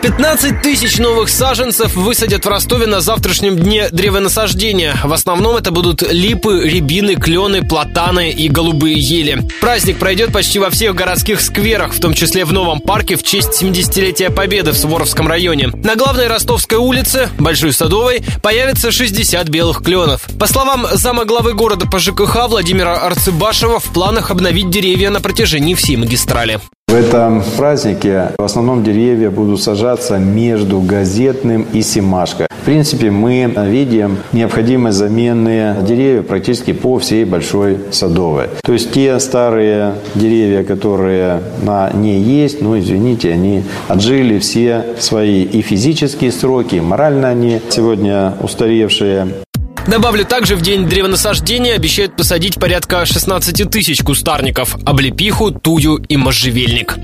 15 тысяч новых саженцев высадят в Ростове на завтрашнем дне древонасаждения. В основном это будут липы, рябины, клены, платаны и голубые ели. Праздник пройдет почти во всех городских скверах, в том числе в новом парке в честь 70-летия Победы в Суворовском районе. На главной ростовской улице, Большой Садовой, появится 60 белых кленов. По словам зама главы города по ЖКХ Владимира Арцыбашева, в планах обновить деревья на протяжении всей магистрали. В этом празднике в основном деревья будут сажаться между газетным и Семашко. В принципе, мы видим необходимость замены деревьев практически по всей Большой Садовой. То есть те старые деревья, которые на ней есть, ну, извините, они отжили все свои и физические сроки, и морально они сегодня устаревшие. Добавлю, также в день древонасаждения обещают посадить порядка 16 тысяч кустарников, облепиху, тую и можжевельник.